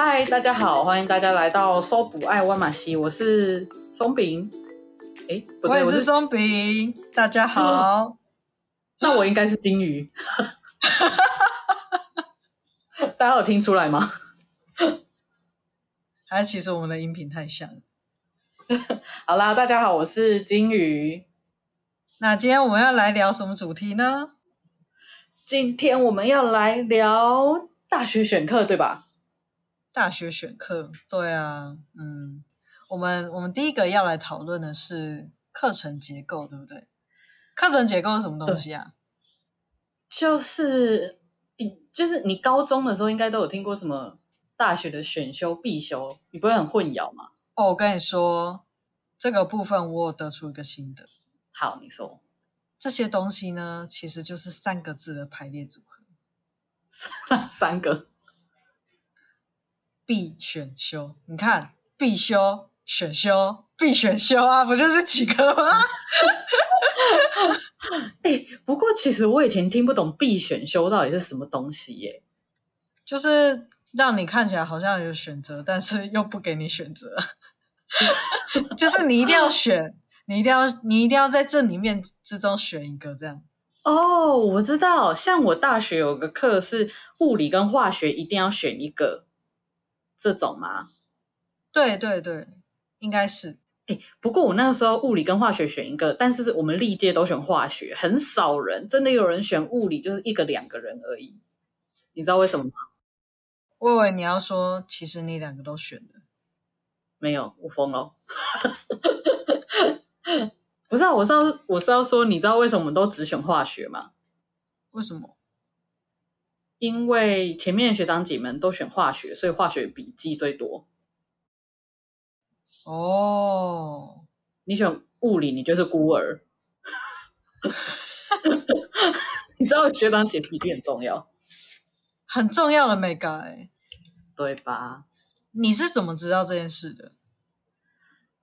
嗨，大家好，欢迎大家来到搜捕爱万马西，我是松饼。哎，我也是松饼。大家好，那我应该是金鱼。大家有听出来吗？还是其实我们的音频太像了。好啦，大家好，我是金鱼。那今天我们要来聊什么主题呢？今天我们要来聊大学选课，对吧？大学选课，对啊，嗯，我们我们第一个要来讨论的是课程结构，对不对？课程结构是什么东西啊？就是，就是你高中的时候应该都有听过什么大学的选修必修，你不会很混淆吗？哦，我跟你说，这个部分我有得出一个心得。好，你说。这些东西呢，其实就是三个字的排列组合。三个。必选修，你看，必修、选修、必选修啊，不就是几个吗？哎、欸，不过其实我以前听不懂必选修到底是什么东西耶，就是让你看起来好像有选择，但是又不给你选择，就是你一定要选，你一定要，你一定要在这里面之中选一个这样。哦，我知道，像我大学有个课是物理跟化学，一定要选一个。这种吗？对对对，应该是。哎，不过我那个时候物理跟化学选一个，但是我们历届都选化学，很少人真的有人选物理，就是一个两个人而已。你知道为什么吗？我以为你要说，其实你两个都选了。没有，我疯了。不是啊，我是要我是要说，你知道为什么我们都只选化学吗？为什么？因为前面学长姐们都选化学，所以化学笔记最多。哦，你选物理，你就是孤儿。你知道学长姐笔记很重要，很重要的美感，对吧？你是怎么知道这件事的？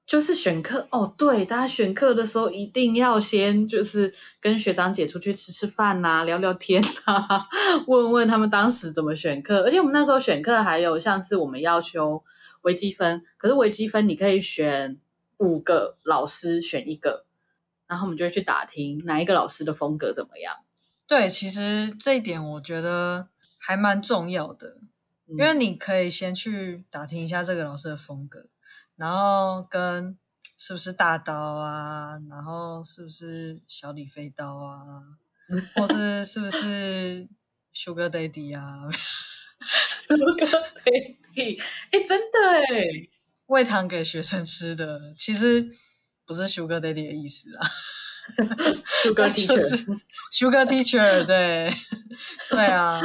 就是选课哦，对，大家选课的时候一定要先就是跟学长姐出去吃吃饭呐、啊，聊聊天啊，问问他们当时怎么选课。而且我们那时候选课还有像是我们要修微积分，可是微积分你可以选五个老师选一个，然后我们就会去打听哪一个老师的风格怎么样。对，其实这一点我觉得还蛮重要的，嗯、因为你可以先去打听一下这个老师的风格。然后跟是不是大刀啊？然后是不是小李飞刀啊？或是是不是 Sugar Daddy 啊？Sugar Daddy，哎，真的哎，喂糖给学生吃的，其实不是 Sugar Daddy 的意思啊。Sugar Teacher，Sugar Teacher，对，对啊，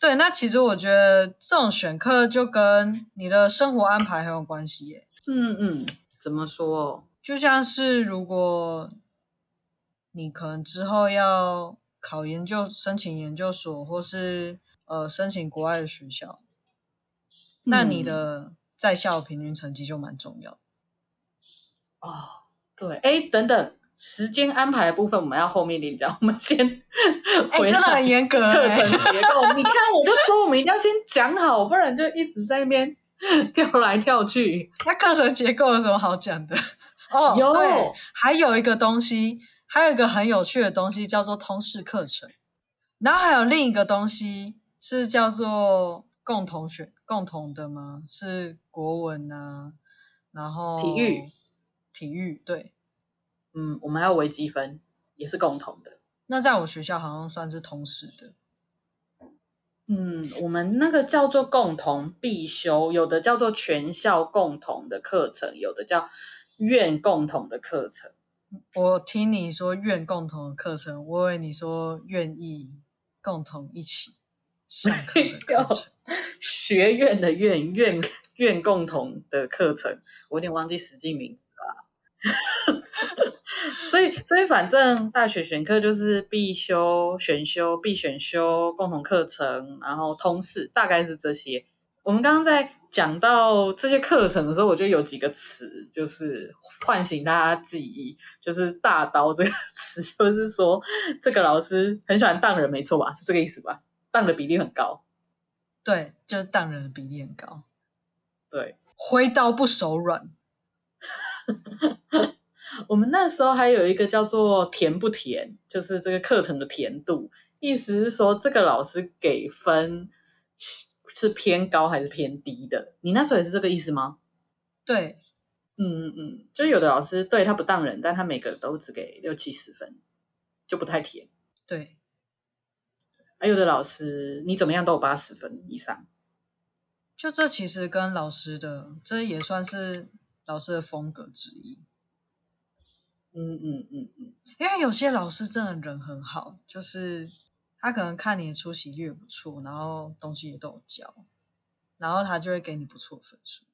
对。那其实我觉得这种选课就跟你的生活安排很有关系耶。嗯嗯，怎么说？就像是如果你可能之后要考研究、申请研究所，或是呃申请国外的学校，嗯、那你的在校平均成绩就蛮重要。哦，对，哎，等等，时间安排的部分我们要后面领讲，我们先回来。真的很严格，课程结构，你看，我就说我们一定要先讲好，不然就一直在那边。跳来跳去，那课程结构有什么好讲的？哦，有，对，还有一个东西，还有一个很有趣的东西叫做通识课程，然后还有另一个东西是叫做共同选共同的吗？是国文啊，然后体育，体育，对，嗯，我们还有微积分也是共同的。那在我学校好像算是通识的。嗯，我们那个叫做共同必修，有的叫做全校共同的课程，有的叫院共同的课程。我听你说院共同的课程，我以为你说愿意共同一起上课的课程。学院的院院院共同的课程，我有点忘记实际名字了。所以，所以反正大学选课就是必修、选修、必选修、共同课程，然后通识，大概是这些。我们刚刚在讲到这些课程的时候，我觉得有几个词就是唤醒大家记忆，就是“大刀”这个 词，就是说这个老师很喜欢当人，没错吧？是这个意思吧？当的比例很高。对，就是当人的比例很高。对，挥刀不手软。我们那时候还有一个叫做“甜不甜”，就是这个课程的甜度，意思是说这个老师给分是偏高还是偏低的。你那时候也是这个意思吗？对，嗯嗯嗯，就有的老师对他不当人，但他每个都只给六七十分，就不太甜。对，还有的老师你怎么样都有八十分以上。就这其实跟老师的，这也算是老师的风格之一。嗯嗯嗯嗯，因为有些老师真的人很好，就是他可能看你的出席率不错，然后东西也都有教，然后他就会给你不错的分数。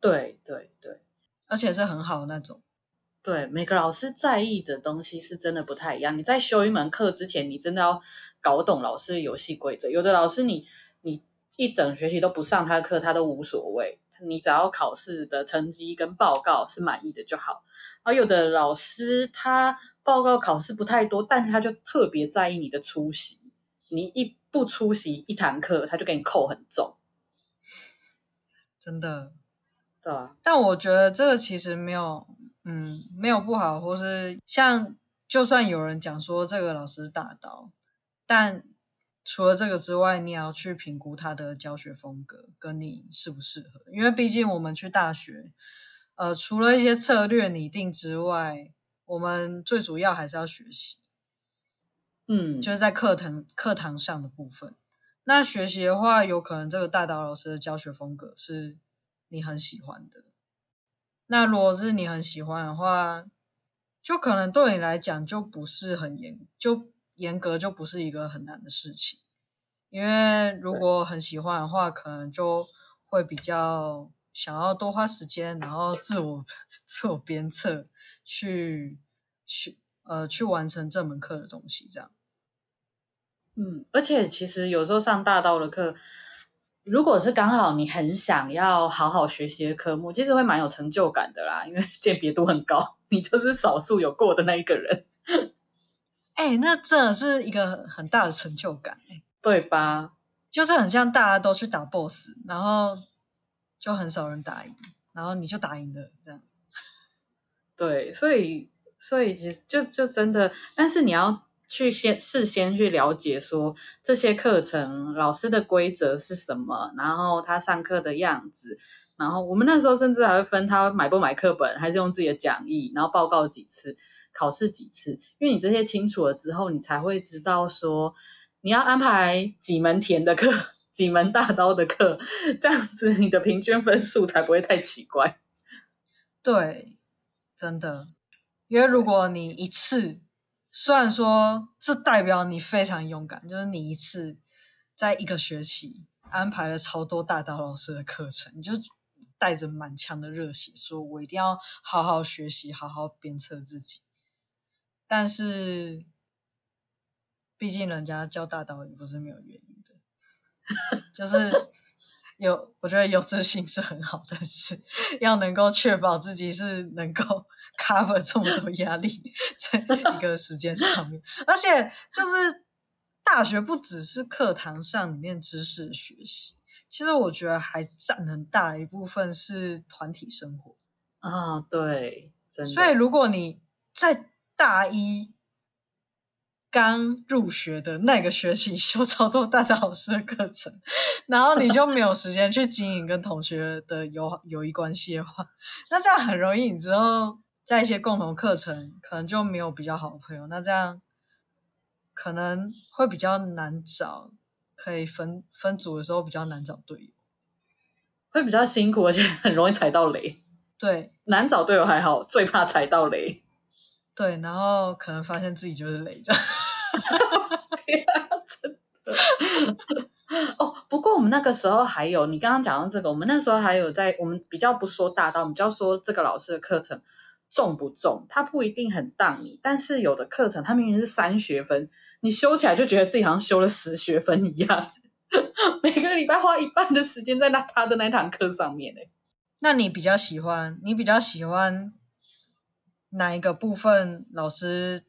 对对对，而且是很好的那种。对，每个老师在意的东西是真的不太一样。你在修一门课之前，你真的要搞懂老师的游戏规则。有的老师你，你你一整学期都不上他的课，他都无所谓，你只要考试的成绩跟报告是满意的就好。而有的老师他报告考试不太多，但他就特别在意你的出席。你一不出席一堂课，他就给你扣很重。真的，对啊。但我觉得这个其实没有，嗯，没有不好，或是像就算有人讲说这个老师大刀，但除了这个之外，你也要去评估他的教学风格跟你适不适合，因为毕竟我们去大学。呃，除了一些策略拟定之外，我们最主要还是要学习。嗯，就是在课堂课堂上的部分。那学习的话，有可能这个大刀老师的教学风格是你很喜欢的。那如果是你很喜欢的话，就可能对你来讲就不是很严，就严格就不是一个很难的事情。因为如果很喜欢的话，可能就会比较。想要多花时间，然后自我自我鞭策，去去呃去完成这门课的东西，这样。嗯，而且其实有时候上大刀的课，如果是刚好你很想要好好学习的科目，其实会蛮有成就感的啦，因为 鉴别度很高，你就是少数有过的那一个人。哎、欸，那真的是一个很大的成就感，对吧？就是很像大家都去打 BOSS，然后。就很少人打赢，然后你就打赢了，这样。对，所以所以其实就就真的，但是你要去先事先去了解说这些课程老师的规则是什么，然后他上课的样子，然后我们那时候甚至还会分他买不买课本，还是用自己的讲义，然后报告几次，考试几次，因为你这些清楚了之后，你才会知道说你要安排几门甜的课。几门大刀的课，这样子你的平均分数才不会太奇怪。对，真的，因为如果你一次，虽然说这代表你非常勇敢，就是你一次在一个学期安排了超多大刀老师的课程，你就带着满腔的热血，说我一定要好好学习，好好鞭策自己。但是，毕竟人家教大导也不是没有原因的。就是有，我觉得有自信是很好但是，要能够确保自己是能够 cover 这么多压力在一个时间上面，而且就是大学不只是课堂上里面知识的学习，其实我觉得还占很大一部分是团体生活。啊、哦，对，所以如果你在大一。刚入学的那个学期修超多大大老师的课程，然后你就没有时间去经营跟同学的友友谊关系的话，那这样很容易，你之后在一些共同课程可能就没有比较好的朋友，那这样可能会比较难找，可以分 分组的时候比较难找队友，会比较辛苦，而且很容易踩到雷。对，难找队友还好，最怕踩到雷。对，然后可能发现自己就是累着。真的哦，不过我们那个时候还有，你刚刚讲到这个，我们那时候还有在，我们比较不说大刀，我们就要说这个老师的课程重不重，他不一定很当你，但是有的课程他明明是三学分，你修起来就觉得自己好像修了十学分一样，每个礼拜花一半的时间在那他的那堂课上面。那你比较喜欢？你比较喜欢？哪一个部分老师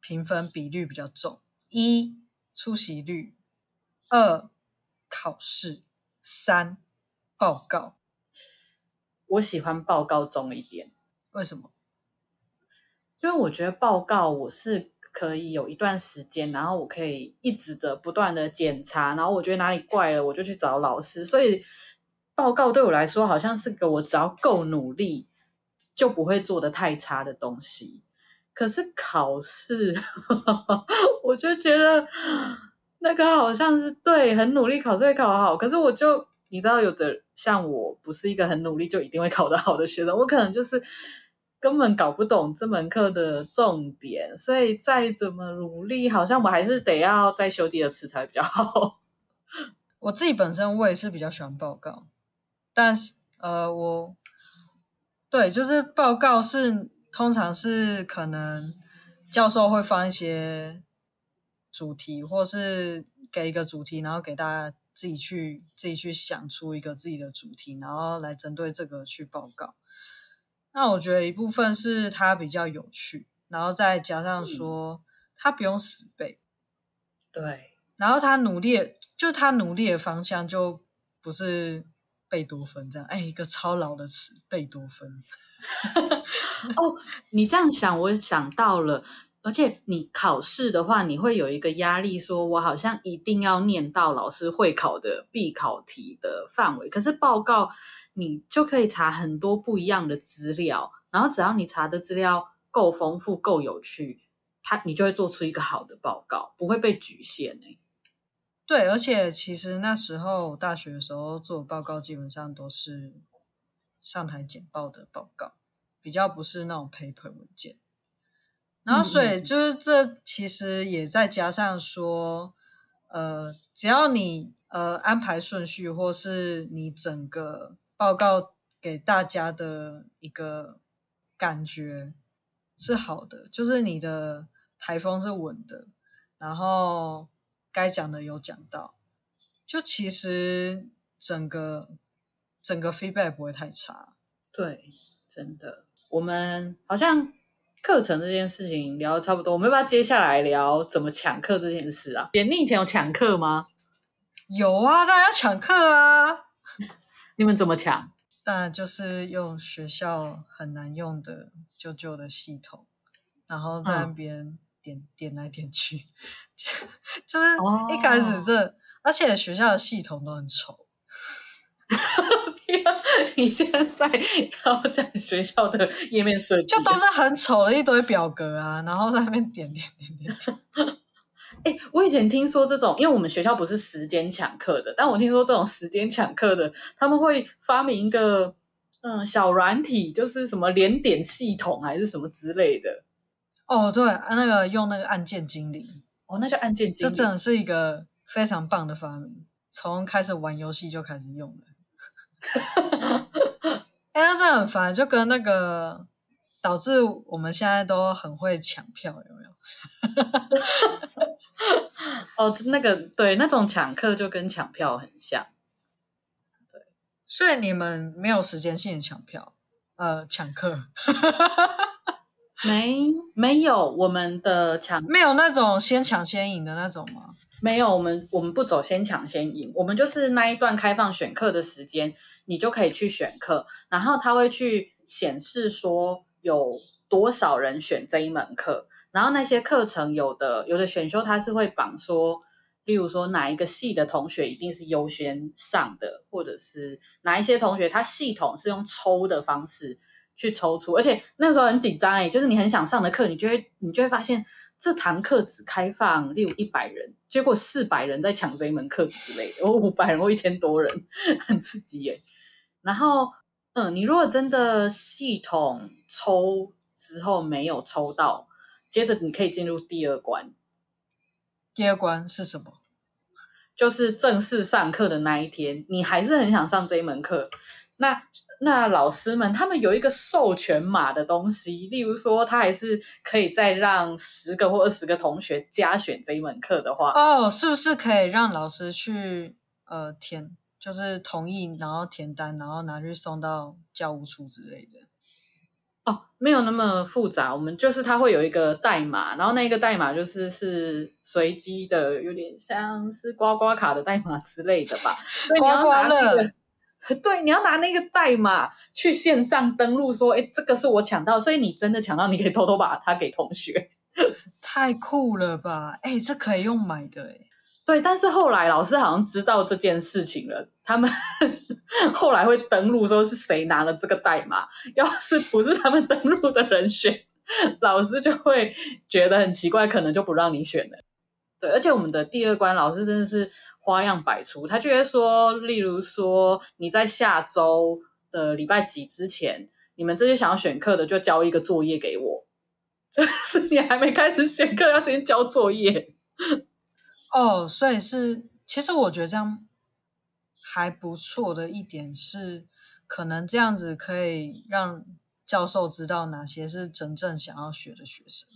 评分比率比较重？一、出席率，二、考试，三、报告。我喜欢报告重一点。为什么？因为我觉得报告我是可以有一段时间，然后我可以一直的不断的检查，然后我觉得哪里怪了，我就去找老师。所以报告对我来说，好像是个我只要够努力，就不会做的太差的东西。可是考试，我就觉得那个好像是对，很努力考试会考好。可是我就你知道，有的像我不是一个很努力就一定会考得好的学生，我可能就是根本搞不懂这门课的重点，所以再怎么努力，好像我还是得要再修第二次才比较好。我自己本身我也是比较喜欢报告，但是呃，我对就是报告是。通常是可能教授会放一些主题，或是给一个主题，然后给大家自己去自己去想出一个自己的主题，然后来针对这个去报告。那我觉得一部分是它比较有趣，然后再加上说他不用死背，对，然后他努力，就他努力的方向就不是贝多芬这样，哎，一个超老的词，贝多芬。哦，你这样想，我想到了。而且你考试的话，你会有一个压力，说我好像一定要念到老师会考的必考题的范围。可是报告，你就可以查很多不一样的资料，然后只要你查的资料够丰富、够有趣，它你就会做出一个好的报告，不会被局限欸。对，而且其实那时候大学的时候做报告，基本上都是。上台简报的报告比较不是那种 paper 文件，然后所以就是这其实也再加上说，呃，只要你呃安排顺序，或是你整个报告给大家的一个感觉是好的，就是你的台风是稳的，然后该讲的有讲到，就其实整个。整个 feedback 不会太差，对，真的。我们好像课程这件事情聊的差不多，我们要不要接下来聊怎么抢课这件事啊？姐，你以前有抢课吗？有啊，当然要抢课啊！你们怎么抢？当然就是用学校很难用的旧旧的系统，然后在那边点、嗯、点来点去，就就是一开始这，哦、而且学校的系统都很丑。你现在要讲学校的页面设计，就都是很丑的一堆表格啊，然后在那边点点点点点。哎、欸，我以前听说这种，因为我们学校不是时间抢课的，但我听说这种时间抢课的，他们会发明一个嗯小软体，就是什么连点系统还是什么之类的。哦，对，那个用那个按键精灵，哦，那叫按键精灵，这真的是一个非常棒的发明，从开始玩游戏就开始用了。哎，那这很烦，就跟那个导致我们现在都很会抢票，有没有？哦，那个对，那种抢课就跟抢票很像。对，所以你们没有时间性的抢票，呃，抢课？没，没有，我们的抢没有那种先抢先赢的那种吗？没有，我们我们不走先抢先赢，我们就是那一段开放选课的时间。你就可以去选课，然后他会去显示说有多少人选这一门课，然后那些课程有的有的选修它是会绑说，例如说哪一个系的同学一定是优先上的，或者是哪一些同学他系统是用抽的方式去抽出，而且那时候很紧张哎，就是你很想上的课，你就会你就会发现这堂课只开放例如一百人，结果四百人在抢这一门课之类的，哦，五百人或一千多人，很刺激耶。然后，嗯，你如果真的系统抽之后没有抽到，接着你可以进入第二关。第二关是什么？就是正式上课的那一天，你还是很想上这一门课。那那老师们他们有一个授权码的东西，例如说他还是可以再让十个或二十个同学加选这一门课的话，哦，是不是可以让老师去呃填？就是同意，然后填单，然后拿去送到教务处之类的。哦，没有那么复杂。我们就是它会有一个代码，然后那个代码就是是随机的，有点像是刮刮卡的代码之类的吧。所以你要拿这个，刮刮乐。对，你要拿那个代码去线上登录，说，哎，这个是我抢到，所以你真的抢到，你可以偷偷把它给同学。太酷了吧！哎，这可以用买的哎。对，但是后来老师好像知道这件事情了，他们 后来会登录说是谁拿了这个代码，要是不是他们登录的人选，老师就会觉得很奇怪，可能就不让你选了。对，而且我们的第二关老师真的是。花样百出，他就会说，例如说你在下周的礼拜几之前，你们这些想要选课的就交一个作业给我，就是你还没开始选课，要先交作业。哦，所以是，其实我觉得这样还不错的一点是，可能这样子可以让教授知道哪些是真正想要学的学生。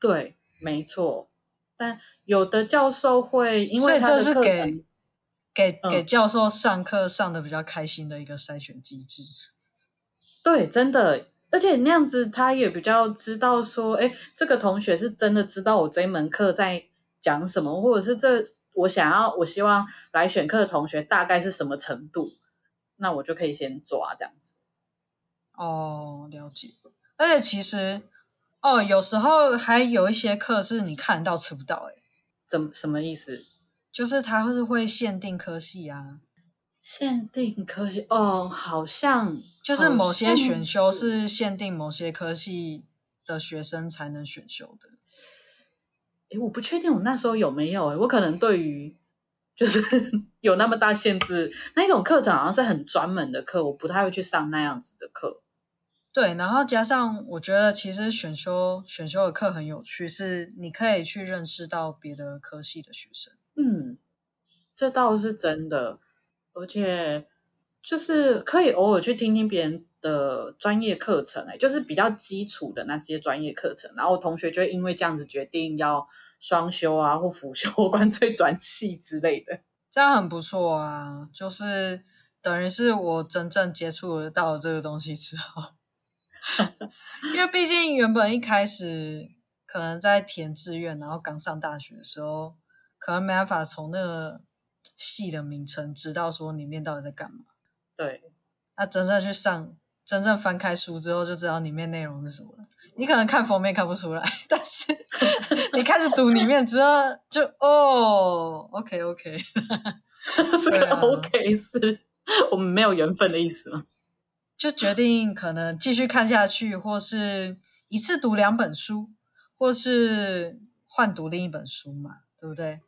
对，没错。但有的教授会因为他的课程，所以这是给给给教授上课上的比较开心的一个筛选机制。对，真的，而且那样子他也比较知道说，哎，这个同学是真的知道我这一门课在讲什么，或者是这我想要我希望来选课的同学大概是什么程度，那我就可以先抓这样子。哦，了解。而且其实。哦，有时候还有一些课是你看到吃不到，哎，怎么什么意思？就是它是会限定科系啊，限定科系哦，好像就是某些选修是限定某些科系的学生才能选修的。哎，我不确定我那时候有没有，哎，我可能对于就是 有那么大限制，那种课程好像是很专门的课，我不太会去上那样子的课。对，然后加上我觉得其实选修选修的课很有趣，是你可以去认识到别的科系的学生。嗯，这倒是真的，而且就是可以偶尔去听听别人的专业课程，哎，就是比较基础的那些专业课程，然后同学就会因为这样子决定要双修啊，或辅修，或干脆转系之类的，这样很不错啊。就是等于是我真正接触到这个东西之后。因为毕竟原本一开始可能在填志愿，然后刚上大学的时候，可能没办法从那个系的名称知道说里面到底在干嘛。对，那真正去上，真正翻开书之后，就知道里面内容是什么了。你可能看封面看不出来，但是 你开始读里面之后，就哦，OK OK，这个 OK 是我们没有缘分的意思吗？就决定可能继续看下去，或是一次读两本书，或是换读另一本书嘛，对不对？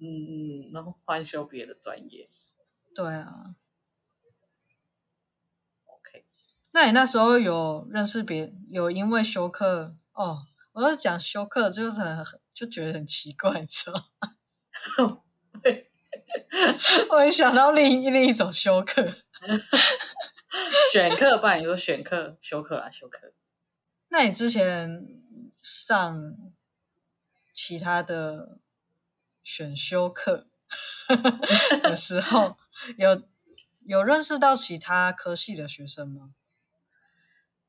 嗯嗯，然后换修别的专业。对啊。OK，那你那时候有认识别有因为修课哦？我要讲修课就是很就觉得很奇怪，你知道吗？对，我一想到另一另一种修课。选课，不然你说选课、修课啊，修课。那你之前上其他的选修课的时候，有有认识到其他科系的学生吗？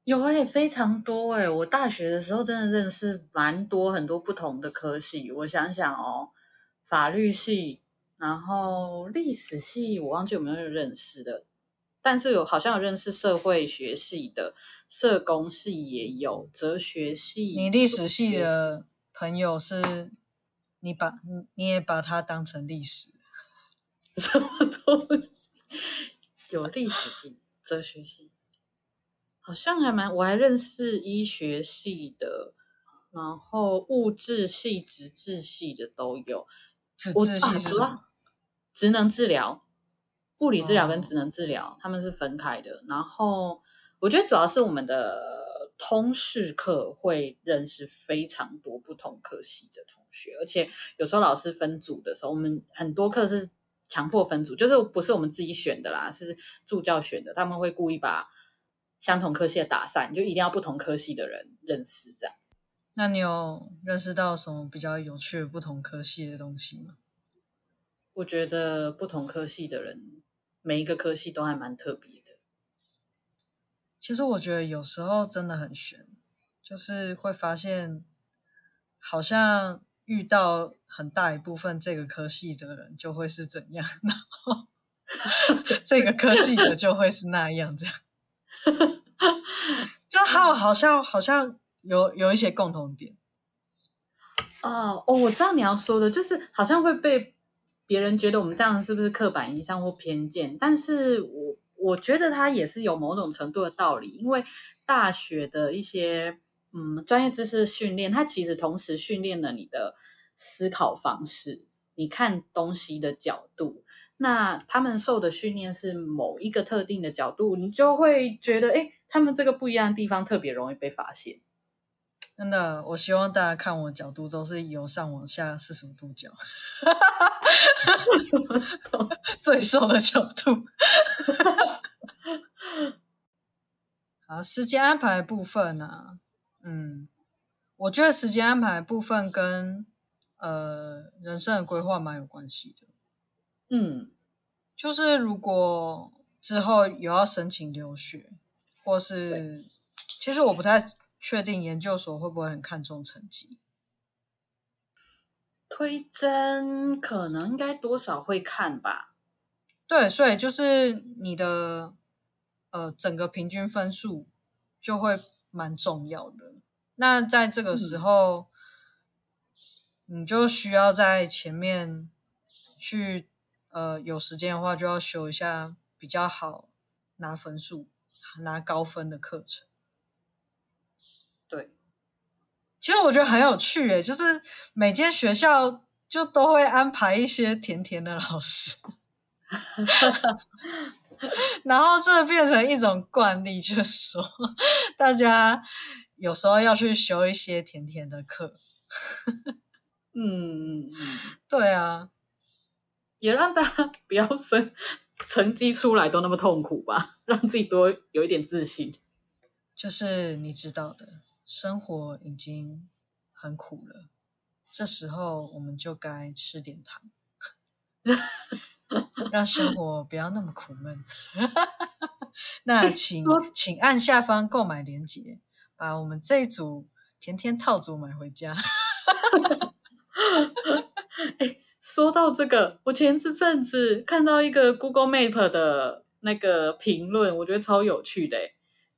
有诶、欸，非常多哎、欸。我大学的时候真的认识蛮多很多不同的科系。我想想哦，法律系，然后历史系，我忘记有没有认识的。但是有好像有认识社会学系的，社工系也有，哲学系。你历史系的朋友是，你把你也把他当成历史，什么东西？有历史系、哲学系，好像还蛮，我还认识医学系的，然后物质系、职治系的都有。职治系是什么？职能治疗。物理治疗跟职能治疗，oh. 他们是分开的。然后我觉得主要是我们的通识课会认识非常多不同科系的同学，而且有时候老师分组的时候，我们很多课是强迫分组，就是不是我们自己选的啦，是助教选的。他们会故意把相同科系的打散，就一定要不同科系的人认识这样子。那你有认识到什么比较有趣的不同科系的东西吗？我觉得不同科系的人。每一个科系都还蛮特别的。其实我觉得有时候真的很悬，就是会发现，好像遇到很大一部分这个科系的人就会是怎样，然后这个科系的就会是那样这样。就好好像好像有有一些共同点。哦哦，我知道你要说的，就是好像会被别人觉得我们这样是不是刻板印象或偏见？但是我我觉得它也是有某种程度的道理，因为大学的一些嗯专业知识训练，它其实同时训练了你的思考方式，你看东西的角度。那他们受的训练是某一个特定的角度，你就会觉得，哎，他们这个不一样的地方特别容易被发现。真的，我希望大家看我角度都是由上往下四十五度角，什么最瘦的角度。好，时间安排的部分呢、啊？嗯，我觉得时间安排的部分跟呃人生的规划蛮有关系的。嗯，就是如果之后有要申请留学，或是其实我不太。确定研究所会不会很看重成绩？推甄可能应该多少会看吧。对，所以就是你的呃整个平均分数就会蛮重要的。那在这个时候，嗯、你就需要在前面去呃有时间的话，就要修一下比较好拿分数、拿高分的课程。其实我觉得很有趣诶，就是每间学校就都会安排一些甜甜的老师，然后这变成一种惯例，就是说大家有时候要去修一些甜甜的课。嗯，对啊，也让大家不要生成绩出来都那么痛苦吧，让自己多有一点自信。就是你知道的。生活已经很苦了，这时候我们就该吃点糖，让生活不要那么苦闷。那请请按下方购买链接，把我们这一组甜甜套组买回家。哎，说到这个，我前这阵子看到一个 Google Map 的那个评论，我觉得超有趣的，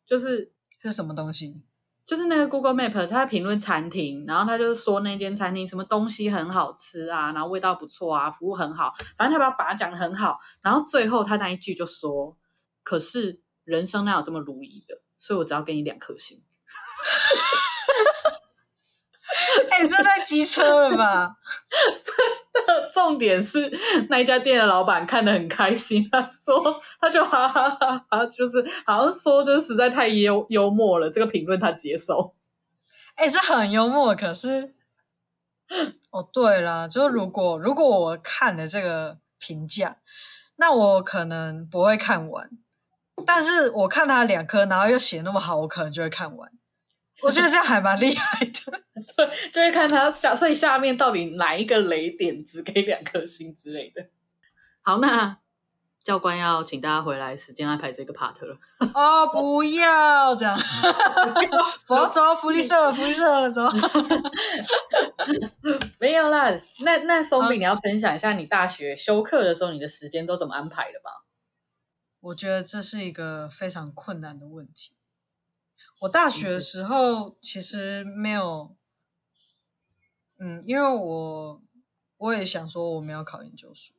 就是是什么东西？就是那个 Google Map，他在评论餐厅，然后他就说那间餐厅什么东西很好吃啊，然后味道不错啊，服务很好，反正他把把它讲得很好，然后最后他那一句就说：“可是人生哪有这么如意的？所以我只要给你两颗星。” 哎、欸，这太机车了吧！真的，重点是那一家店的老板看得很开心，他说他就哈哈哈哈，就是好像说就是实在太幽幽默了，这个评论他接受。哎、欸，这很幽默，可是哦，对了，就是如果如果我看了这个评价，那我可能不会看完，但是我看他两颗，然后又写那么好，我可能就会看完。我觉得这样还蛮厉害的，对，就会看他下，所以下面到底哪一个雷点只给两颗星之类的。好，那教官要请大家回来，时间安排这个 part 了。哦，不要这样，走走福利社，福利社了走。没有啦，那那松饼，你要分享一下你大学修课的时候，你的时间都怎么安排的吧？我觉得这是一个非常困难的问题。我大学的时候其实没有，嗯，因为我我也想说我们要考研究所，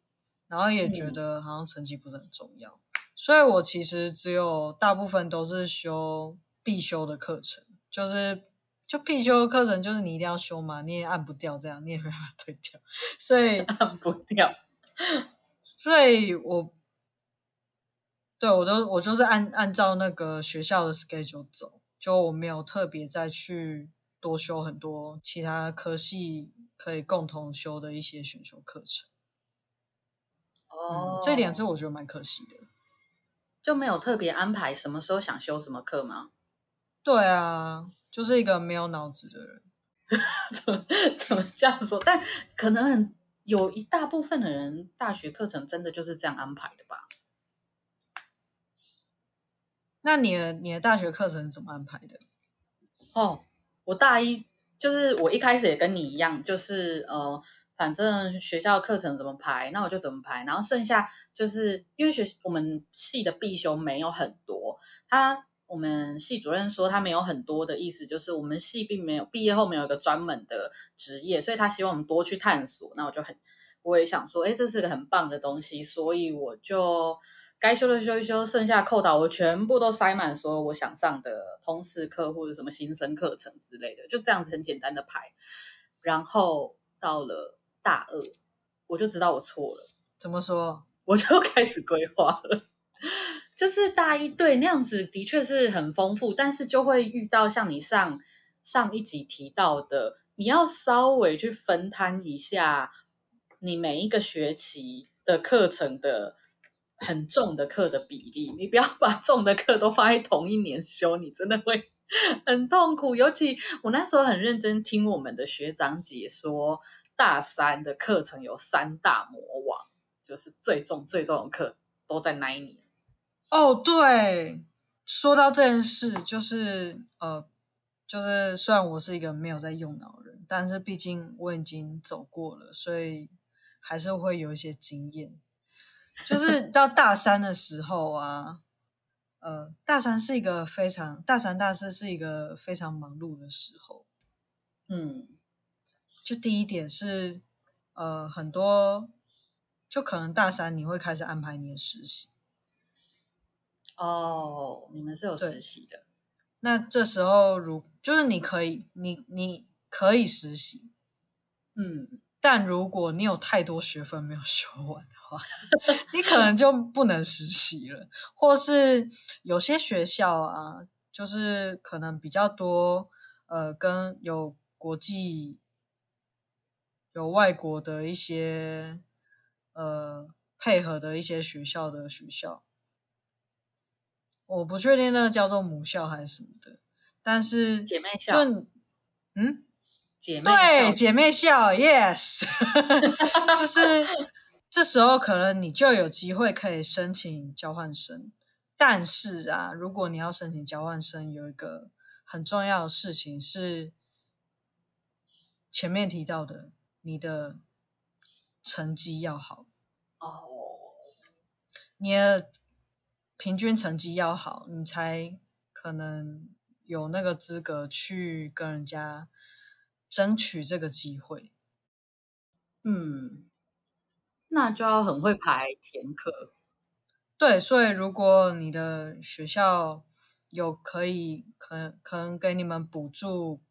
然后也觉得好像成绩不是很重要，嗯，所以我其实只有大部分都是修必修的课程，就是就必修的课程就是你一定要修嘛，你也按不掉这样，你也没办法退掉，所以 按不掉，所以我对我都我就是按按照那个学校的 schedule 走。就我没有特别再去多修很多其他科系可以共同修的一些选修课程。哦、oh. 嗯，这点是我觉得蛮可惜的。就没有特别安排什么时候想修什么课吗？对啊，就是一个没有脑子的人。怎么怎么这样说？但可能有一大部分的人大学课程真的就是这样安排的吧。那你的你的大学课程怎么安排的？哦，我大一就是我一开始也跟你一样，就是呃反正学校课程怎么排，那我就怎么排。然后剩下就是因为学我们系的必修没有很多，他我们系主任说他没有很多的意思，就是我们系并没有毕业后没有一个专门的职业，所以他希望我们多去探索。那我就很我也想说，哎，这是个很棒的东西，所以我就该修的修一修，剩下扣打我全部都塞满，所有我想上的通识课或者什么新生课程之类的，就这样子很简单的排，然后到了。大二，我就知道我错了。怎么说？我就开始规划了。就是大一对那样子的确是很丰富，但是就会遇到像你上上一集提到的，你要稍微去分摊一下你每一个学期的课程的很重的课的比例。你不要把重的课都放在同一年修，你真的会 很痛苦。尤其我那时候很认真听我们的学长解说。大三的课程有三大魔王，就是最重最重的课都在那一年。哦，对，说到这件事，就是呃，就是虽然我是一个没有在用脑的人，但是毕竟我已经走过了，所以还是会有一些经验。就是到大三的时候啊，呃，大三是一个非常，大三大四是一个非常忙碌的时候，嗯。就第一点是，呃，很多就可能大三你会开始安排你的实习。哦，你们是有实习的。那这时候如就是你可以，你你可以实习，嗯，但如果你有太多学分没有 修完的话，你可能就不能实习了。或是有些学校啊，就是可能比较多，呃，跟有国际。有外国的一些呃配合的一些学校的学校，我不确定那个叫做母校还是什么的，但是姐妹校，嗯，姐妹对姐妹校，yes，就是这时候可能你就有机会可以申请交换生，但是啊，如果你要申请交换生，有一个很重要的事情是前面提到的。你的成绩要好哦，oh. 你的平均成绩要好，你才可能有那个资格去跟人家争取这个机会。嗯，那就要很会排填课。对，所以如果你的学校有可以，可能可能给你们补助，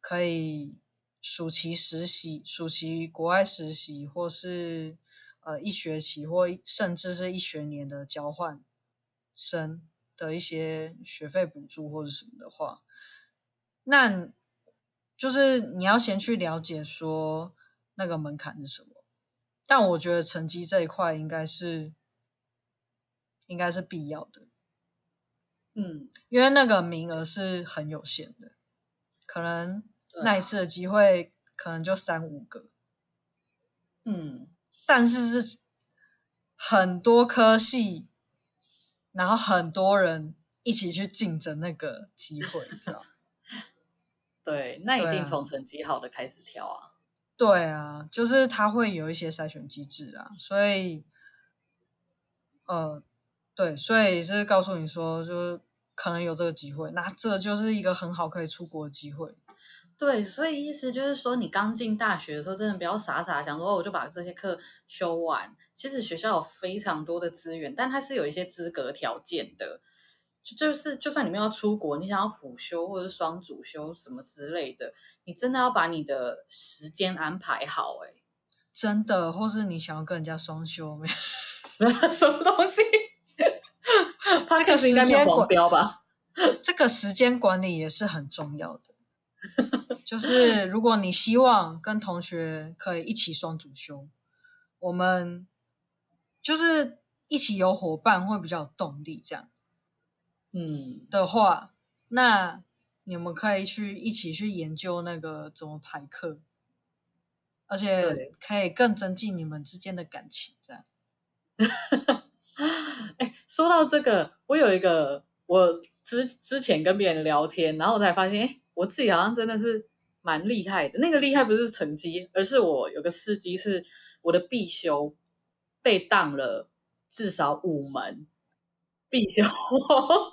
可以。暑期实习、暑期国外实习，或是呃一学期或甚至是一学年的交换生的一些学费补助或者什么的话，那就是你要先去了解说那个门槛是什么。但我觉得成绩这一块应该是应该是必要的，嗯，因为那个名额是很有限的，可能。那一次的机会可能就三五个，嗯，但是是很多科系，然后很多人一起去竞争那个机会，你知道？对，那一定从成绩好的开始挑啊。对啊，就是他会有一些筛选机制啊，所以，呃，对，所以是告诉你说，就是可能有这个机会，那这就是一个很好可以出国的机会。对，所以意思就是说，你刚进大学的时候，真的不要傻傻想说，我就把这些课修完。其实学校有非常多的资源，但它是有一些资格条件的。就就是，就算你们要出国，你想要辅修或者是双主修什么之类的，你真的要把你的时间安排好。哎，真的，或是你想要跟人家双休没？什么东西？这个时间管标吧？这个时间管理也是很重要的。就是如果你希望跟同学可以一起双主修，我们就是一起有伙伴会比较有动力，这样，嗯的话，那你们可以去一起去研究那个怎么排课，而且可以更增进你们之间的感情，这样。哎，说到这个，我有一个，我之之前跟别人聊天，然后我才发现，哎，我自己好像真的是。蛮厉害的。那个厉害不是成绩，而是我有个司机是我的必修被当了至少五门必修，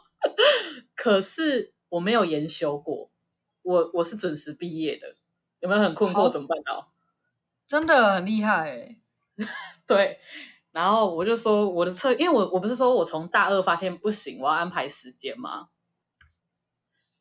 可是我没有研修过，我我是准时毕业的。有没有很困惑？怎么办到？真的很厉害欸。对，然后我就说我的测，因为我我不是说我从大二发现不行，我要安排时间吗？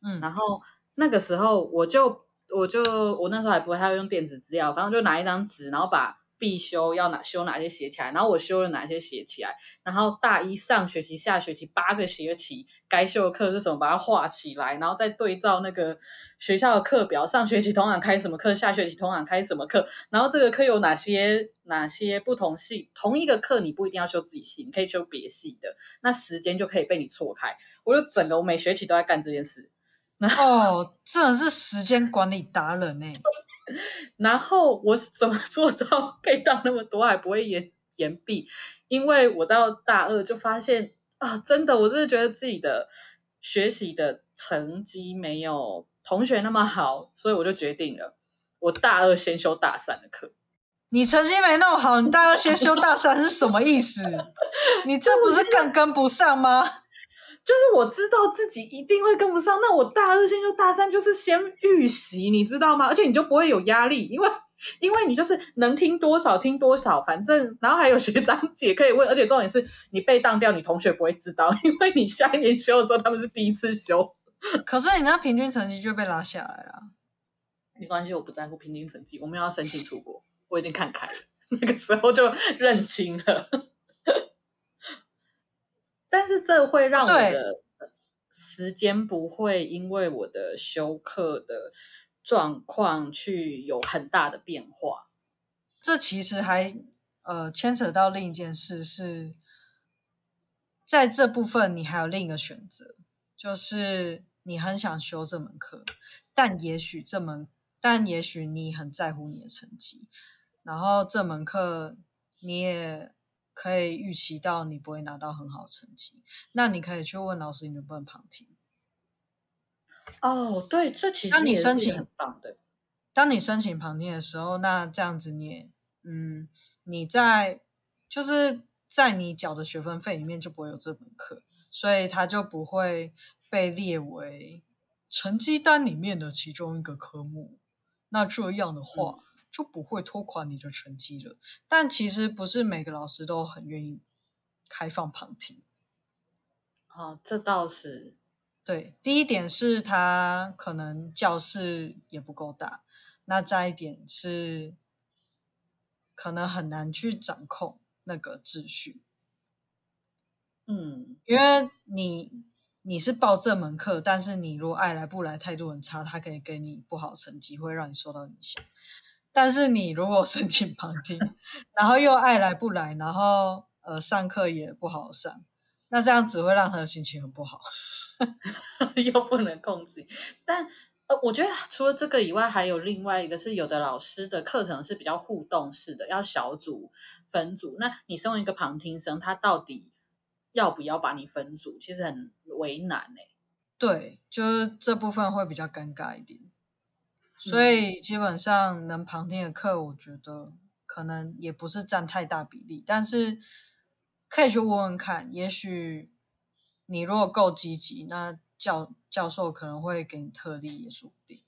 嗯，然后那个时候我就我就我那时候还不会，还要用电子资料，反正就拿一张纸，然后把必修要哪修哪些写起来，然后我修了哪些写起来，然后大一上学期、下学期八个学期该修的课是什么，把它画起来，然后再对照那个学校的课表，上学期通常开什么课，下学期通常开什么课，然后这个课有哪些哪些不同系，同一个课你不一定要修自己系，你可以修别系的，那时间就可以被你错开。我就整个我每学期都在干这件事。哦，真的是时间管理达人呢。然后我是怎么做到可以当那么多还不会延延毕？因为我到大二就发现啊，真的，我真的觉得自己的学习的成绩没有同学那么好，所以我就决定了，我大二先修大三的课。你成绩没那么好，你大二先修大三是什么意思？你这不是更跟不上吗？就是我知道自己一定会跟不上，那我大二先修大三就是先预习，你知道吗？而且你就不会有压力，因为因为你就是能听多少听多少，反正然后还有学长姐可以问，而且重点是你被当掉，你同学不会知道，因为你下一年修的时候他们是第一次修。可是你那平均成绩就被拉下来了。没关系，我不在乎平均成绩，我们要申请出国，我已经看开了，那个时候就认清了。但是这会让我的时间不会因为我的休课的状况去有很大的变化。这其实还呃牵扯到另一件事，是在这部分你还有另一个选择，就是你很想修这门课，但也许这门，但也许你很在乎你的成绩，然后这门课你也。可以预期到你不会拿到很好的成绩，那你可以去问老师，你能不能旁听？哦，对，这其实当你申请很棒的。当你申请旁听的时候，那这样子你也，嗯，你在就是在你缴的学分费里面就不会有这门课，所以它就不会被列为成绩单里面的其中一个科目。那这样的话。嗯就不会拖垮你的成绩了。但其实不是每个老师都很愿意开放旁听。哦，这倒是。对，第一点是他可能教室也不够大，那再一点是可能很难去掌控那个秩序。嗯，因为你你是报这门课，但是你如果爱来不来，态度很差，他可以给你不好成绩，会让你受到影响。但是你如果 申请旁听，然后又爱来不来，然后呃上课也不好上，那这样只会让他的心情很不好，又不能控制。但呃，我觉得除了这个以外，还有另外一个是，有的老师的课程是比较互动式的，要小组分组。那你身为一个旁听生，他到底要不要把你分组，其实很为难哎、欸。对，就是这部分会比较尴尬一点。所以基本上能旁听的课，我觉得可能也不是占太大比例，但是可以去问问看，也许你如果够积极，那教教授可能会给你特例，也说不定。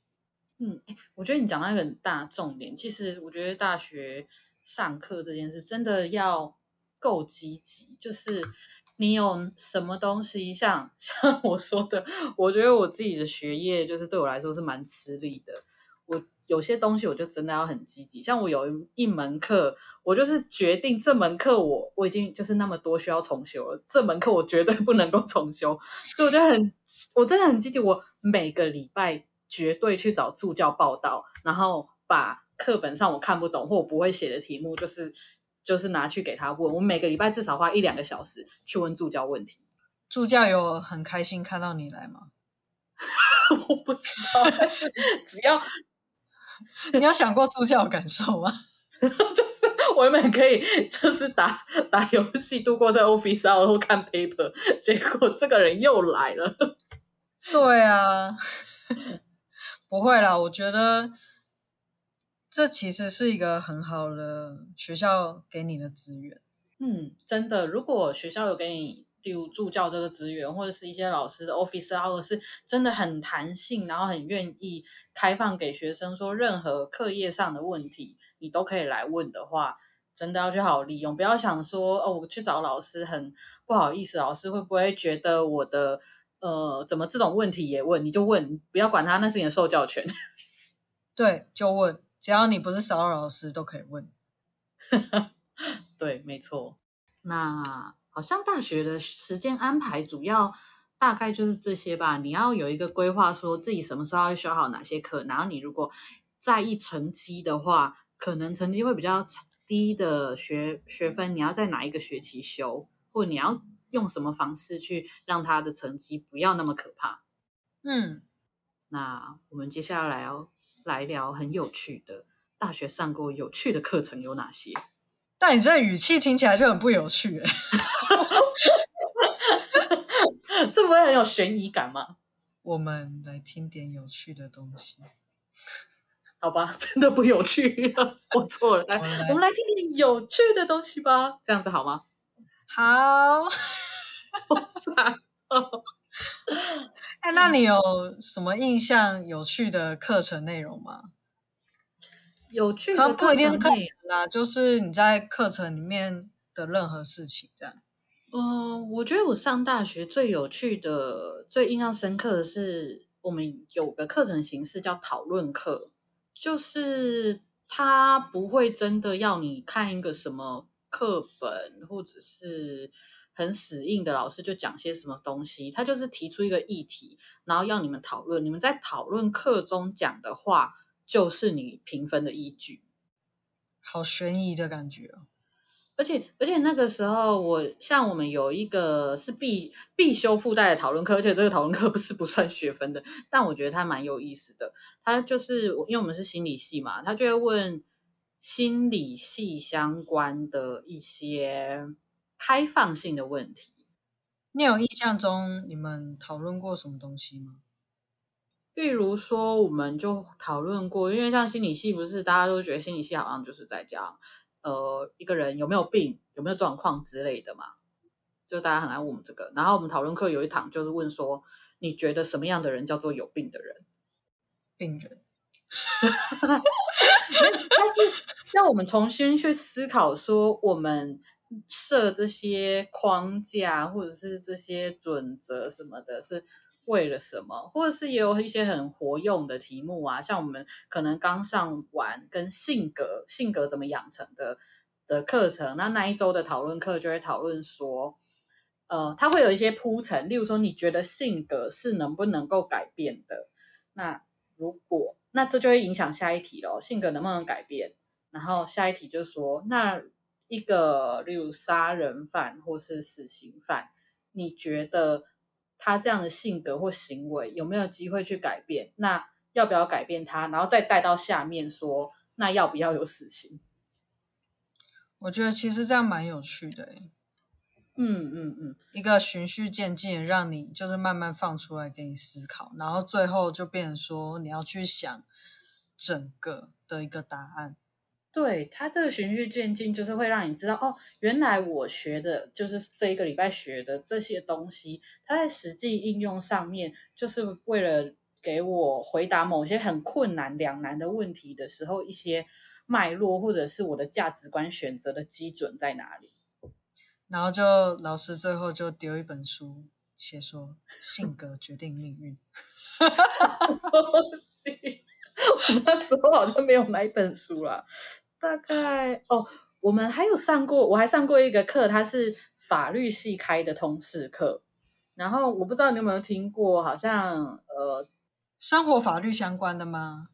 嗯，我觉得你讲到一个很大重点，其实我觉得大学上课这件事真的要够积极，就是你有什么东西，像 像我说的，我觉得我自己的学业就是对我来说是蛮吃力的。我有些东西我就真的要很积极，像我有一门课，我就是决定这门课我我已经就是那么多需要重修了，这门课我绝对不能够重修，所以我就很我真的很积极，我每个礼拜绝对去找助教报道，然后把课本上我看不懂或我不会写的题目，就是就是拿去给他问，我每个礼拜至少花一两个小时去问助教问题。助教有很开心看到你来吗？我不知道，只要。你有想过助教的感受吗？就是我原本可以就是打打游戏度过这 office hour 或看 paper，结果这个人又来了。对啊，不会啦，我觉得这其实是一个很好的学校给你的资源。嗯，真的，如果学校有给你，比如助教这个资源，或者是一些老师的 office hour 是真的很弹性，然后很愿意开放给学生说任何课业上的问题，你都可以来问的话，真的要去好好利用，不要想说哦，我去找老师很不好意思，老师会不会觉得我的呃怎么这种问题也问？你就问，不要管他，那是你的受教权。对，就问，只要你不是骚扰老师，都可以问。对，没错。那好像大学的时间安排主要大概就是这些吧。你要有一个规划，说自己什么时候要修好哪些课。然后你如果在意成绩的话，可能成绩会比较低的学学分，你要在哪一个学期修，或你要用什么方式去让他的成绩不要那么可怕。嗯，那我们接下来要来聊很有趣的，大学上过有趣的课程有哪些？但你这语气听起来就很不有趣，欸，这不会很有悬疑感吗？我们来听点有趣的东西，好吧？真的不有趣了，我错了。来，我，来我们来听点有趣的东西吧，这样子好吗？好。哎，那你有什么印象有趣的课程内容吗？有趣的课程不一定是课程啦，就是你在课程里面的任何事情这样。嗯、呃，我觉得我上大学最有趣的、最印象深刻的是，我们有个课程形式叫讨论课，就是他不会真的要你看一个什么课本，或者是很死硬的老师就讲些什么东西，他就是提出一个议题，然后要你们讨论，你们在讨论课中讲的话。就是你评分的依据，好悬疑的感觉哦。而且而且那个时候我，我像我们有一个是必必修附带的讨论课，而且这个讨论课不是不算学分的，但我觉得它蛮有意思的。它就是因为我们是心理系嘛，他就会问心理系相关的一些开放性的问题。你有印象中你们讨论过什么东西吗？比如说，我们就讨论过，因为像心理系，不是大家都觉得心理系好像就是在讲，呃，一个人有没有病、有没有状况之类的嘛，就大家很爱问我们这个。然后我们讨论课有一堂就是问说，你觉得什么样的人叫做有病的人？病人。但是 让我们重新去思考说，我们设这些框架或者是这些准则什么的，是。为了什么？或者是也有一些很活用的题目啊，像我们可能刚上完跟性格、性格怎么养成的的课程，那那一周的讨论课就会讨论说，呃，它会有一些铺陈，例如说，你觉得性格是能不能够改变的？那如果那这就会影响下一题咯，性格能不能改变？然后下一题就说，那一个例如杀人犯或是死刑犯，你觉得？他这样的性格或行为有没有机会去改变？那要不要改变他？然后再带到下面说，那要不要有死刑？我觉得其实这样蛮有趣的，嗯嗯嗯，一个循序渐进，让你就是慢慢放出来给你思考，然后最后就变成说你要去想整个的一个答案。对，他这个循序渐进，就是会让你知道哦，原来我学的就是这一个礼拜学的这些东西，它在实际应用上面，就是为了给我回答某些很困难两难的问题的时候，一些脉络或者是我的价值观选择的基准在哪里。然后就老师最后就丢一本书，写说性格决定命运。我那时候好像没有买一本书啦。大概哦，我们还有上过，我还上过一个课，它是法律系开的通识课。然后我不知道你有没有听过，好像呃，生活法律相关的吗？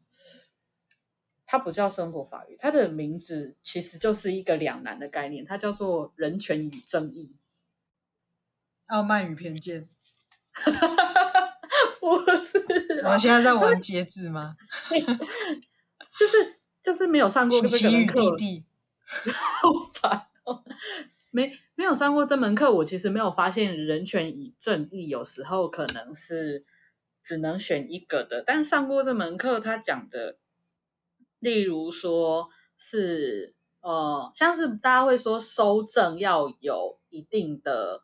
它不叫生活法律，它的名字其实就是一个两难的概念，它叫做人权与正义。傲慢与偏见。不是，我们现在在玩节制吗？就是。就是没有上过这门课，弟 弟好烦哦！没没有上过这门课，我其实没有发现人权与正义有时候可能是只能选一个的。但上过这门课，他讲的，例如说是呃，像是大家会说收证要有一定的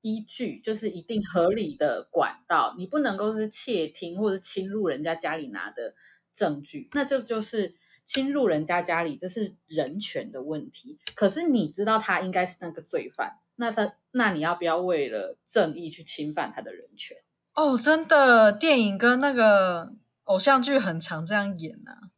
依据，就是一定合理的管道，你不能够是窃听或者侵入人家家里拿的证据，那就就是。侵入人家家里，这是人权的问题。可是你知道他应该是那个罪犯，那他那你要不要为了正义去侵犯他的人权？哦，真的，电影跟那个偶像剧很常这样演啊。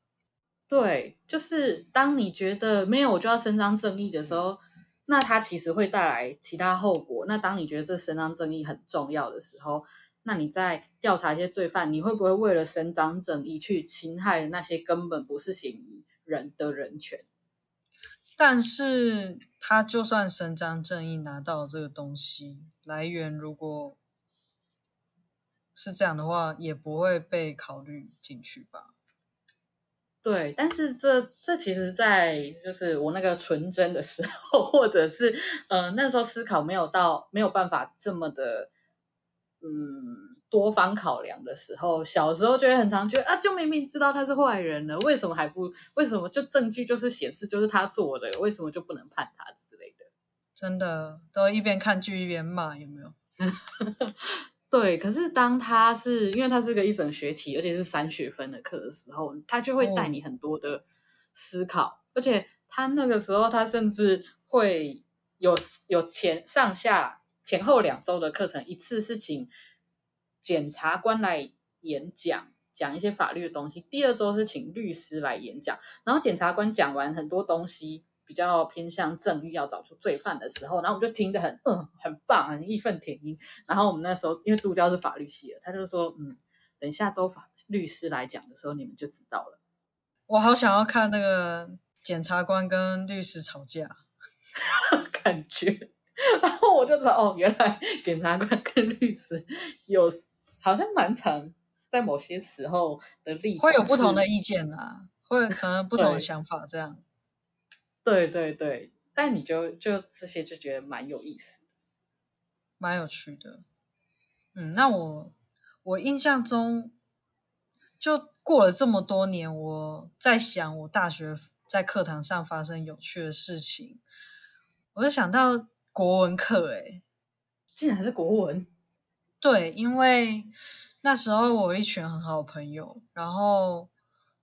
对，就是当你觉得没有我就要伸张正义的时候，那他其实会带来其他后果。那当你觉得这伸张正义很重要的时候，那你在调查一些罪犯，你会不会为了伸张正义去侵害那些根本不是嫌疑人的人权？但是他就算伸张正义拿到这个东西来源，如果是这样的话，也不会被考虑进去吧？对，但是这这其实，在就是我那个纯真的时候，或者是呃那时候思考没有到没有办法这么的。嗯，多方考量的时候，小时候就会很常觉得啊，就明明知道他是坏人了，为什么还不？为什么就证据就是显示就是他做的，为什么就不能判他之类的？真的都一边看剧一边骂，有没有？对，可是当他是因为他是个一整学期，而且是三学分的课的时候，他就会带你很多的思考，哦、而且他那个时候他甚至会有有前上下。前后两周的课程，一次是请检察官来演讲，讲一些法律的东西；第二周是请律师来演讲。然后检察官讲完很多东西，比较偏向正义，要找出罪犯的时候，然后我们就听得很嗯，很棒，很义愤填膺。然后我们那时候因为助教是法律系的，他就说嗯，等下周法律师来讲的时候，你们就知道了。我好想要看那个检察官跟律师吵架，感觉。然后我就知道，哦，原来检察官跟律师有好像蛮常在某些时候的立场会有不同的意见啊，会可能不同的想法这样。对对对，但你就就这些就觉得蛮有意思，蛮有趣的。嗯，那我我印象中就过了这么多年，我在想我大学在课堂上发生有趣的事情，我就想到。国文课，诶，竟然是国文。对，因为那时候我有一群很好的朋友，然后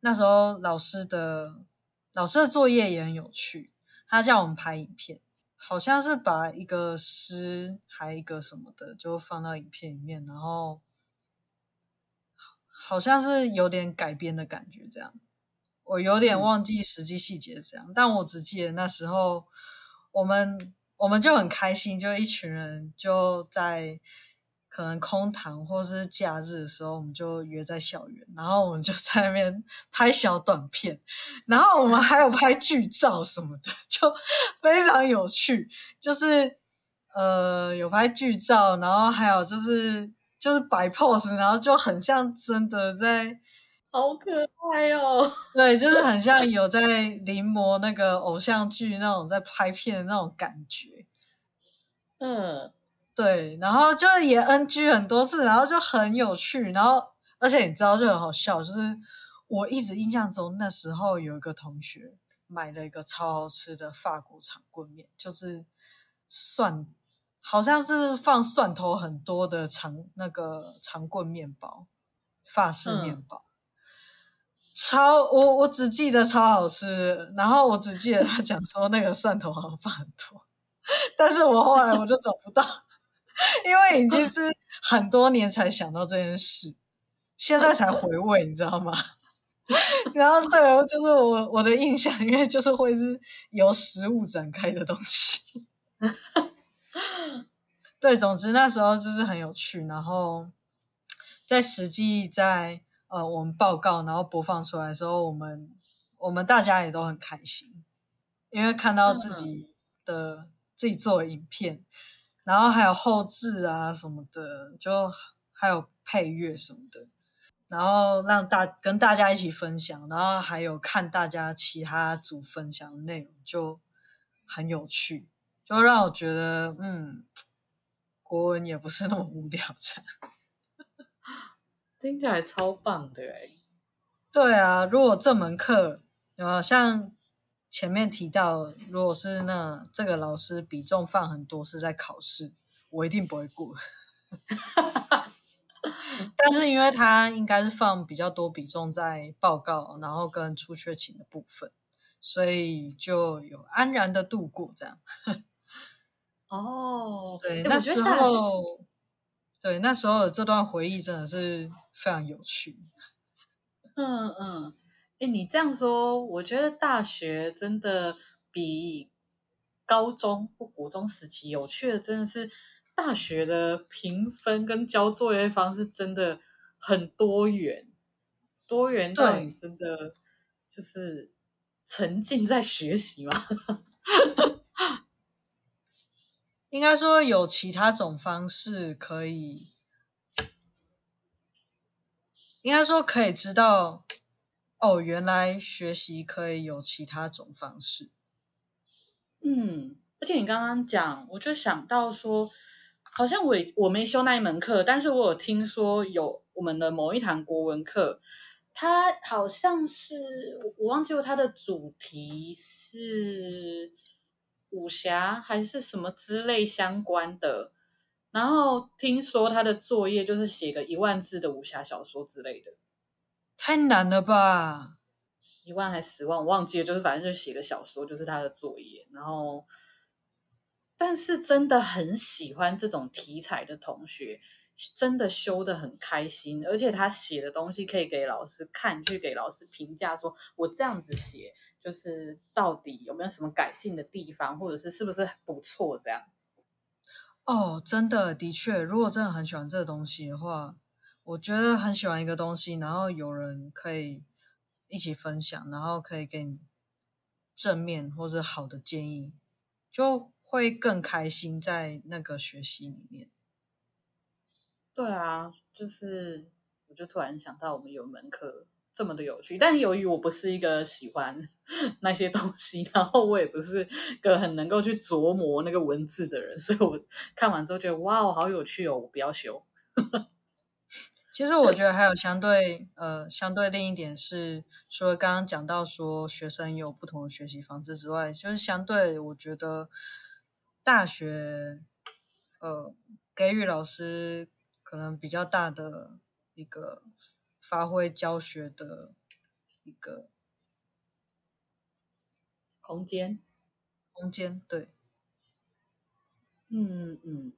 那时候老师的老师的作业也很有趣，他叫我们拍影片，好像是把一个诗还有一个什么的就放到影片里面，然后好像是有点改编的感觉，这样。我有点忘记实际细节这样，嗯、但我只记得那时候我们。我们就很开心，就一群人就在可能空堂或是假日的时候，我们就约在校园，然后我们就在那边 拍小短片，然后我们还有拍剧照什么的，就 非常有趣。就是呃，有拍剧照，然后还有就是就是摆 pose，然后就很像真的在。好可爱哦！对，就是很像有在临摹那个偶像剧那种在拍片的那种感觉。嗯，对，然后就是也 NG 很多次，然后就很有趣，然后而且你知道就很好笑，就是我一直印象中那时候有一个同学买了一个超好吃的法国长棍面，就是蒜，好像是放蒜头很多的长那个长棍面包，法式面包。嗯超我我只记得超好吃，然后我只记得他讲说那个蒜头好像放很多，但是我后来我就找不到，因为已经是很多年才想到这件事，现在才回味，你知道吗？然后对，就是我我的印象，因为就是会是由食物展开的东西，对，总之那时候就是很有趣，然后在实际在。呃，我们报告然后播放出来的时候，我们我们大家也都很开心，因为看到自己的、嗯、自己做的影片，然后还有后置啊什么的，就还有配乐什么的，然后让大跟大家一起分享，然后还有看大家其他组分享的内容，就很有趣，就让我觉得，嗯，国文也不是那么无聊这样。听起来超棒的哎。对啊，如果这门课呃像前面提到，如果是那这个老师比重放很多是在考试，我一定不会过。但是因为他应该是放比较多比重在报告，然后跟出缺勤的部分，所以就有安然的度过这样。哦，对，那时候，对那时候的这段回忆真的是非常有趣。嗯 嗯，哎，你这样说，我觉得大学真的比高中或国中时期有趣的，真的是大学的评分跟交作业方式真的很多元，多元到你真的就是沉浸在学习嘛。应该说有其他种方式可以，应该说可以知道，哦，原来学习可以有其他种方式。嗯，而且你刚刚讲，我就想到说，好像我我没修那一门课，但是我有听说有我们的某一堂国文课，它好像是我忘记了它的主题是。武侠还是什么之类相关的，然后听说他的作业就是写个一万字的武侠小说之类的，太难了吧？一万还是十万，我忘记了，就是反正就写个小说，就是他的作业。然后，但是真的很喜欢这种题材的同学，真的修的很开心，而且他写的东西可以给老师看，去给老师评价，说我这样子写。就是到底有没有什么改进的地方，或者是是不是不错这样？哦，真的，的确，如果真的很喜欢这个东西的话，我觉得很喜欢一个东西，然后有人可以一起分享，然后可以给你正面或者好的建议，就会更开心在那个学习里面。对啊，就是我就突然想到，我们有门课。这么的有趣，但是由于我不是一个喜欢 那些东西，然后我也不是个很能够去琢磨那个文字的人，所以我看完之后觉得哇，好有趣哦，我不要修。其实我觉得还有相对呃相对另一点是，除了刚刚讲到说学生有不同的学习方式之外，就是相对我觉得大学呃给予老师可能比较大的一个。发挥教学的一个空间，空间对，嗯嗯，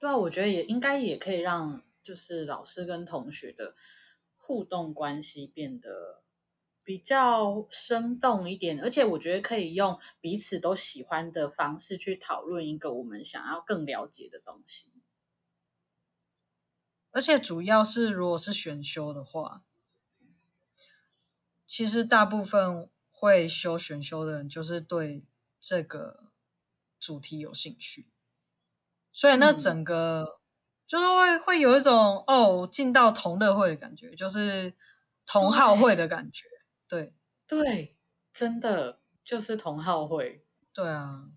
对啊，我觉得也应该也可以让就是老师跟同学的互动关系变得比较生动一点，而且我觉得可以用彼此都喜欢的方式去讨论一个我们想要更了解的东西。而且主要是，如果是选修的话，其实大部分会修选修的人，就是对这个主题有兴趣，所以那整个、嗯、就是会会有一种哦，进到同乐会的感觉，就是同好会的感觉，对对，对，真的就是同好会，对啊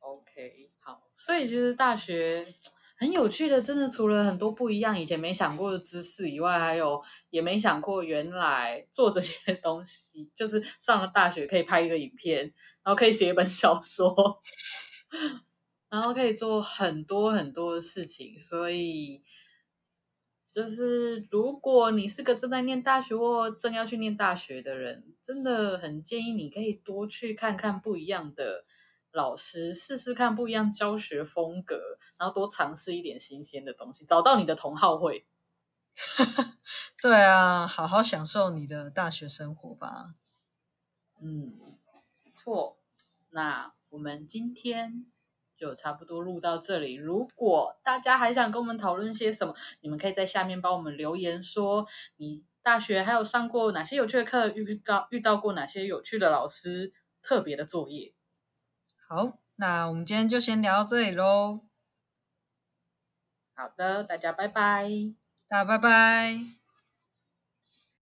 ，OK，好，所以其实大学。很有趣的，真的除了很多不一样，以前没想过的知识以外，还有也没想过原来做这些 东西，就是上了大学可以拍一个影片，然后可以写一本小说，然后可以做很多很多的事情。所以，就是如果你是个正在念大学或正要去念大学的人，真的很建议你可以多去看看不一样的。老师试试看不一样教学风格，然后多尝试一点新鲜的东西，找到你的同好会。对啊，好好享受你的大学生活吧。嗯，错。那我们今天就差不多录到这里。如果大家还想跟我们讨论些什么，你们可以在下面帮我们留言说，你大学还有上过哪些有趣的课，遇到遇到过哪些有趣的老师，特别的作业。好，那我们今天就先聊到这里喽。好的，大家拜拜。大家拜拜。